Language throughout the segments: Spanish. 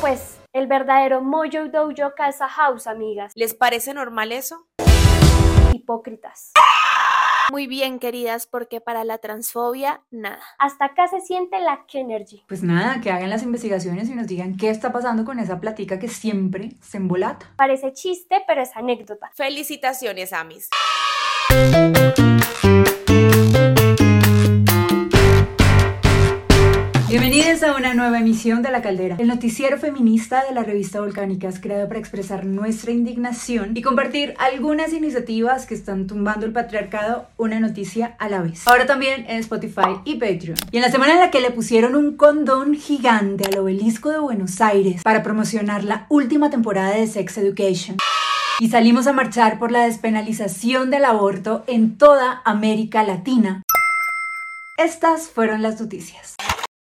pues, el verdadero Mojo Dojo Casa House, amigas. ¿Les parece normal eso? Hipócritas. Muy bien, queridas, porque para la transfobia, nada. Hasta acá se siente la Energy. Pues nada, que hagan las investigaciones y nos digan qué está pasando con esa platica que siempre se embolata. Parece chiste, pero es anécdota. Felicitaciones, Amis. Una nueva emisión de La Caldera, el noticiero feminista de la revista Volcánicas, creado para expresar nuestra indignación y compartir algunas iniciativas que están tumbando el patriarcado una noticia a la vez. Ahora también en Spotify y Patreon. Y en la semana en la que le pusieron un condón gigante al obelisco de Buenos Aires para promocionar la última temporada de Sex Education y salimos a marchar por la despenalización del aborto en toda América Latina. Estas fueron las noticias.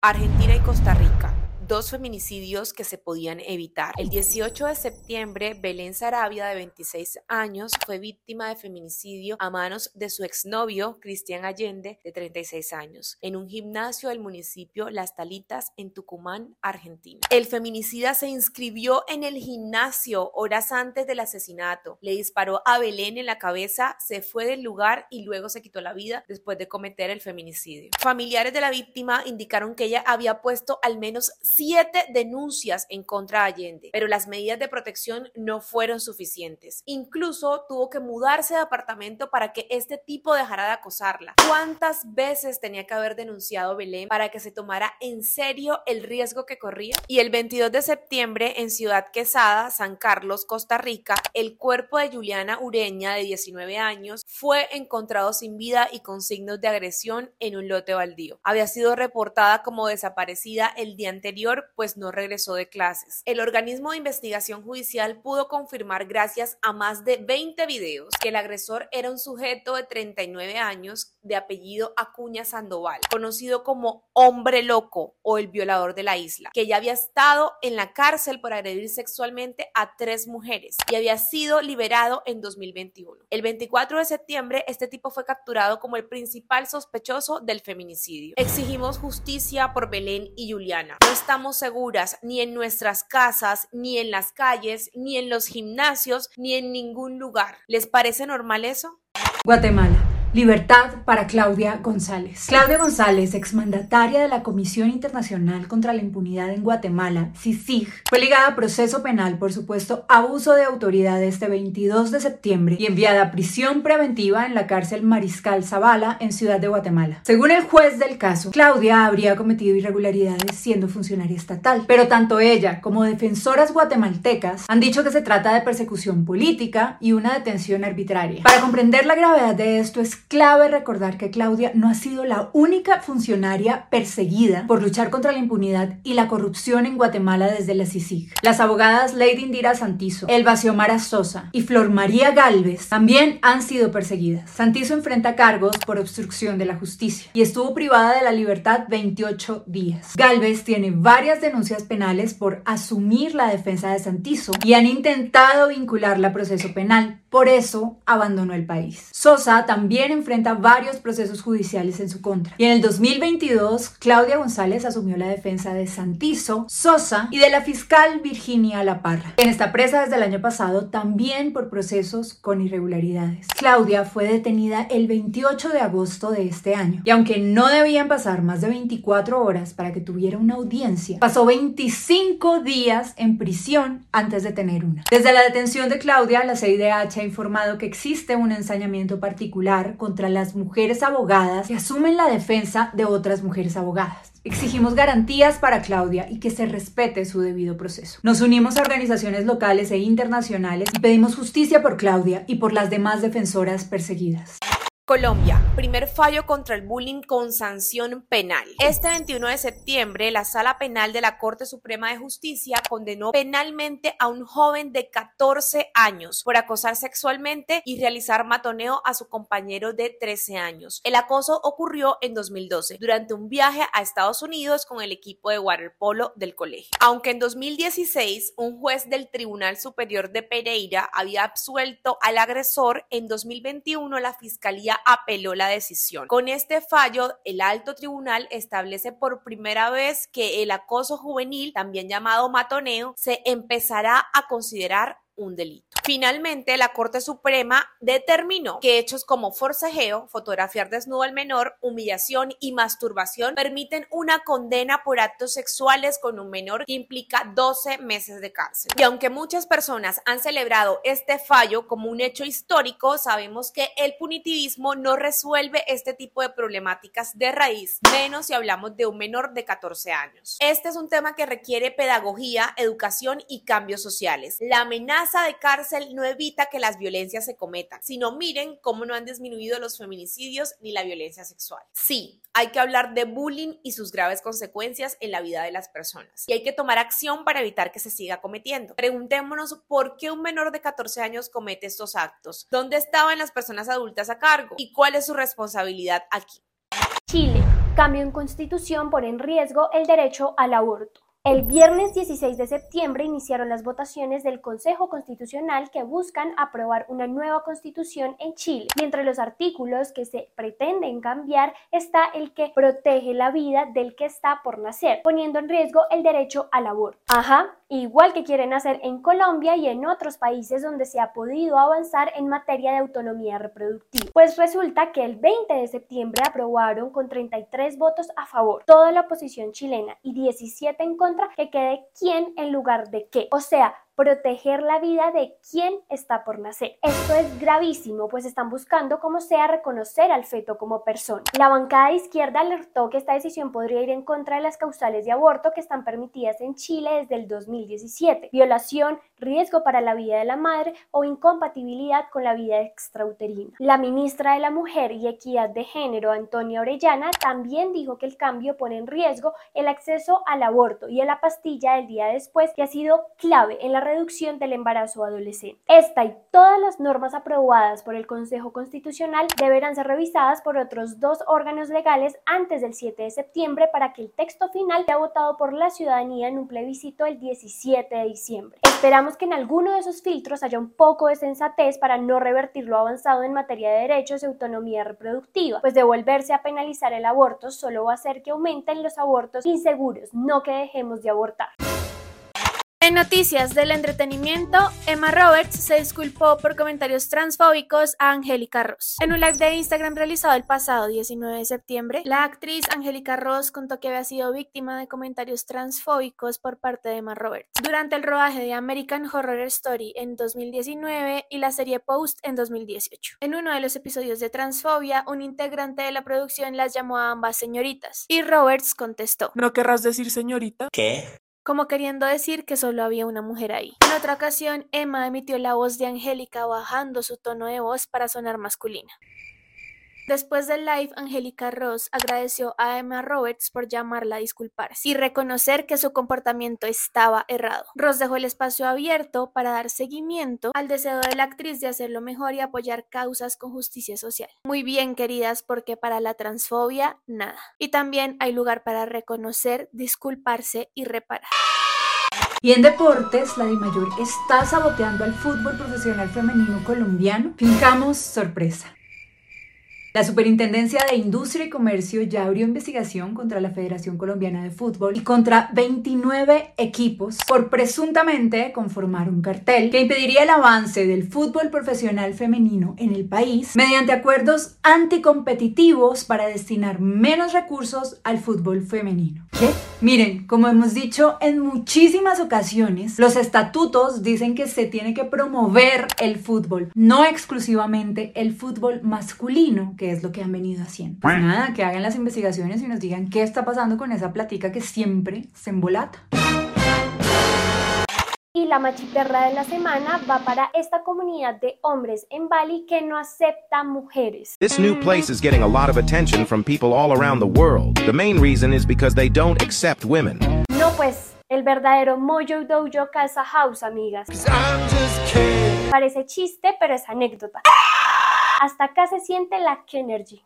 Argentina y Costa Rica dos feminicidios que se podían evitar. El 18 de septiembre, Belén Sarabia, de 26 años, fue víctima de feminicidio a manos de su exnovio, Cristian Allende, de 36 años, en un gimnasio del municipio Las Talitas, en Tucumán, Argentina. El feminicida se inscribió en el gimnasio horas antes del asesinato, le disparó a Belén en la cabeza, se fue del lugar y luego se quitó la vida después de cometer el feminicidio. Familiares de la víctima indicaron que ella había puesto al menos siete denuncias en contra de Allende, pero las medidas de protección no fueron suficientes. Incluso tuvo que mudarse de apartamento para que este tipo dejara de acosarla. ¿Cuántas veces tenía que haber denunciado Belén para que se tomara en serio el riesgo que corría? Y el 22 de septiembre en Ciudad Quesada, San Carlos, Costa Rica, el cuerpo de Juliana Ureña, de 19 años, fue encontrado sin vida y con signos de agresión en un lote baldío. Había sido reportada como desaparecida el día anterior pues no regresó de clases. El organismo de investigación judicial pudo confirmar gracias a más de 20 videos que el agresor era un sujeto de 39 años de apellido Acuña Sandoval, conocido como hombre loco o el violador de la isla, que ya había estado en la cárcel por agredir sexualmente a tres mujeres y había sido liberado en 2021. El 24 de septiembre este tipo fue capturado como el principal sospechoso del feminicidio. Exigimos justicia por Belén y Juliana. No estamos seguras ni en nuestras casas, ni en las calles, ni en los gimnasios, ni en ningún lugar. ¿Les parece normal eso? Guatemala. Libertad para Claudia González. Claudia González, exmandataria de la Comisión Internacional contra la Impunidad en Guatemala, CICIG, fue ligada a proceso penal por supuesto abuso de autoridad este 22 de septiembre y enviada a prisión preventiva en la cárcel Mariscal Zavala en Ciudad de Guatemala. Según el juez del caso, Claudia habría cometido irregularidades siendo funcionaria estatal, pero tanto ella como defensoras guatemaltecas han dicho que se trata de persecución política y una detención arbitraria. Para comprender la gravedad de esto es clave recordar que Claudia no ha sido la única funcionaria perseguida por luchar contra la impunidad y la corrupción en Guatemala desde la CICIG. Las abogadas Lady Indira Santizo, Elba Xiomara Sosa y Flor María Galvez también han sido perseguidas. Santizo enfrenta cargos por obstrucción de la justicia y estuvo privada de la libertad 28 días. Galvez tiene varias denuncias penales por asumir la defensa de Santizo y han intentado vincularla a proceso penal. Por eso abandonó el país. Sosa también enfrenta varios procesos judiciales en su contra. Y en el 2022, Claudia González asumió la defensa de Santizo, Sosa y de la fiscal Virginia Laparra, quien está presa desde el año pasado también por procesos con irregularidades. Claudia fue detenida el 28 de agosto de este año y aunque no debían pasar más de 24 horas para que tuviera una audiencia, pasó 25 días en prisión antes de tener una. Desde la detención de Claudia, la CIDH ha informado que existe un ensañamiento particular contra las mujeres abogadas que asumen la defensa de otras mujeres abogadas. Exigimos garantías para Claudia y que se respete su debido proceso. Nos unimos a organizaciones locales e internacionales y pedimos justicia por Claudia y por las demás defensoras perseguidas. Colombia, primer fallo contra el bullying con sanción penal. Este 21 de septiembre, la Sala Penal de la Corte Suprema de Justicia condenó penalmente a un joven de 14 años por acosar sexualmente y realizar matoneo a su compañero de 13 años. El acoso ocurrió en 2012 durante un viaje a Estados Unidos con el equipo de waterpolo del colegio. Aunque en 2016 un juez del Tribunal Superior de Pereira había absuelto al agresor, en 2021 la Fiscalía Apeló la decisión. Con este fallo, el alto tribunal establece por primera vez que el acoso juvenil, también llamado matoneo, se empezará a considerar un delito. Finalmente, la Corte Suprema determinó que hechos como forcejeo, fotografiar desnudo al menor, humillación y masturbación permiten una condena por actos sexuales con un menor que implica 12 meses de cárcel. Y aunque muchas personas han celebrado este fallo como un hecho histórico, sabemos que el punitivismo no resuelve este tipo de problemáticas de raíz, menos si hablamos de un menor de 14 años. Este es un tema que requiere pedagogía, educación y cambios sociales. La amenaza de cárcel no evita que las violencias se cometan, sino miren cómo no han disminuido los feminicidios ni la violencia sexual. Sí, hay que hablar de bullying y sus graves consecuencias en la vida de las personas. Y hay que tomar acción para evitar que se siga cometiendo. Preguntémonos por qué un menor de 14 años comete estos actos. ¿Dónde estaban las personas adultas a cargo? ¿Y cuál es su responsabilidad aquí? Chile. Cambio en constitución pone en riesgo el derecho al aborto. El viernes 16 de septiembre iniciaron las votaciones del Consejo Constitucional que buscan aprobar una nueva constitución en Chile. Y entre los artículos que se pretenden cambiar está el que protege la vida del que está por nacer, poniendo en riesgo el derecho al aborto. Ajá, igual que quieren hacer en Colombia y en otros países donde se ha podido avanzar en materia de autonomía reproductiva. Pues resulta que el 20 de septiembre aprobaron con 33 votos a favor toda la oposición chilena y 17 en contra que quede quién en lugar de qué. O sea, proteger la vida de quien está por nacer. Esto es gravísimo, pues están buscando como sea reconocer al feto como persona. La bancada de izquierda alertó que esta decisión podría ir en contra de las causales de aborto que están permitidas en Chile desde el 2017. Violación, riesgo para la vida de la madre o incompatibilidad con la vida extrauterina. La ministra de la Mujer y Equidad de Género, Antonia Orellana, también dijo que el cambio pone en riesgo el acceso al aborto y a la pastilla del día después, que ha sido clave en la reducción del embarazo adolescente. Esta y todas las normas aprobadas por el Consejo Constitucional deberán ser revisadas por otros dos órganos legales antes del 7 de septiembre para que el texto final sea votado por la ciudadanía en un plebiscito el 17 de diciembre. Esperamos que en alguno de esos filtros haya un poco de sensatez para no revertir lo avanzado en materia de derechos y autonomía reproductiva, pues devolverse a penalizar el aborto solo va a hacer que aumenten los abortos inseguros, no que dejemos de abortar. En noticias del entretenimiento, Emma Roberts se disculpó por comentarios transfóbicos a Angélica Ross. En un live de Instagram realizado el pasado 19 de septiembre, la actriz Angélica Ross contó que había sido víctima de comentarios transfóbicos por parte de Emma Roberts durante el rodaje de American Horror Story en 2019 y la serie Post en 2018. En uno de los episodios de Transfobia, un integrante de la producción las llamó a ambas señoritas y Roberts contestó: ¿No querrás decir señorita? ¿Qué? Como queriendo decir que solo había una mujer ahí. En otra ocasión, Emma emitió la voz de Angélica bajando su tono de voz para sonar masculina. Después del live, Angélica Ross agradeció a Emma Roberts por llamarla a disculparse y reconocer que su comportamiento estaba errado. Ross dejó el espacio abierto para dar seguimiento al deseo de la actriz de hacerlo mejor y apoyar causas con justicia social. Muy bien, queridas, porque para la transfobia, nada. Y también hay lugar para reconocer, disculparse y reparar. Y en deportes, la Mayor está saboteando al fútbol profesional femenino colombiano. Fijamos sorpresa. La Superintendencia de Industria y Comercio ya abrió investigación contra la Federación Colombiana de Fútbol y contra 29 equipos por presuntamente conformar un cartel que impediría el avance del fútbol profesional femenino en el país mediante acuerdos anticompetitivos para destinar menos recursos al fútbol femenino. ¿Qué? Miren, como hemos dicho en muchísimas ocasiones, los estatutos dicen que se tiene que promover el fútbol, no exclusivamente el fútbol masculino, es lo que han venido haciendo. Pues nada, que hagan las investigaciones y nos digan qué está pasando con esa platica que siempre se embolata. Y la machiperra de la semana va para esta comunidad de hombres en Bali que no acepta mujeres. This new place is getting a lot of attention from people all around the world. The main reason is because they don't accept women. No, pues el verdadero Mojo Dojo Casa House, amigas. Parece chiste, pero es anécdota. Hasta acá se siente la Energy.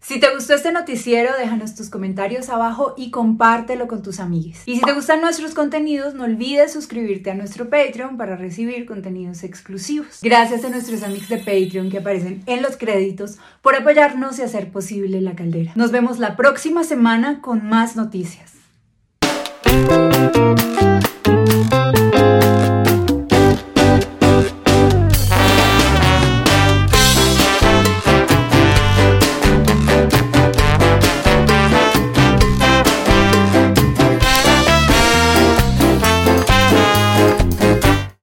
Si te gustó este noticiero, déjanos tus comentarios abajo y compártelo con tus amigos. Y si te gustan nuestros contenidos, no olvides suscribirte a nuestro Patreon para recibir contenidos exclusivos. Gracias a nuestros amigos de Patreon que aparecen en los créditos por apoyarnos y hacer posible la caldera. Nos vemos la próxima semana con más noticias.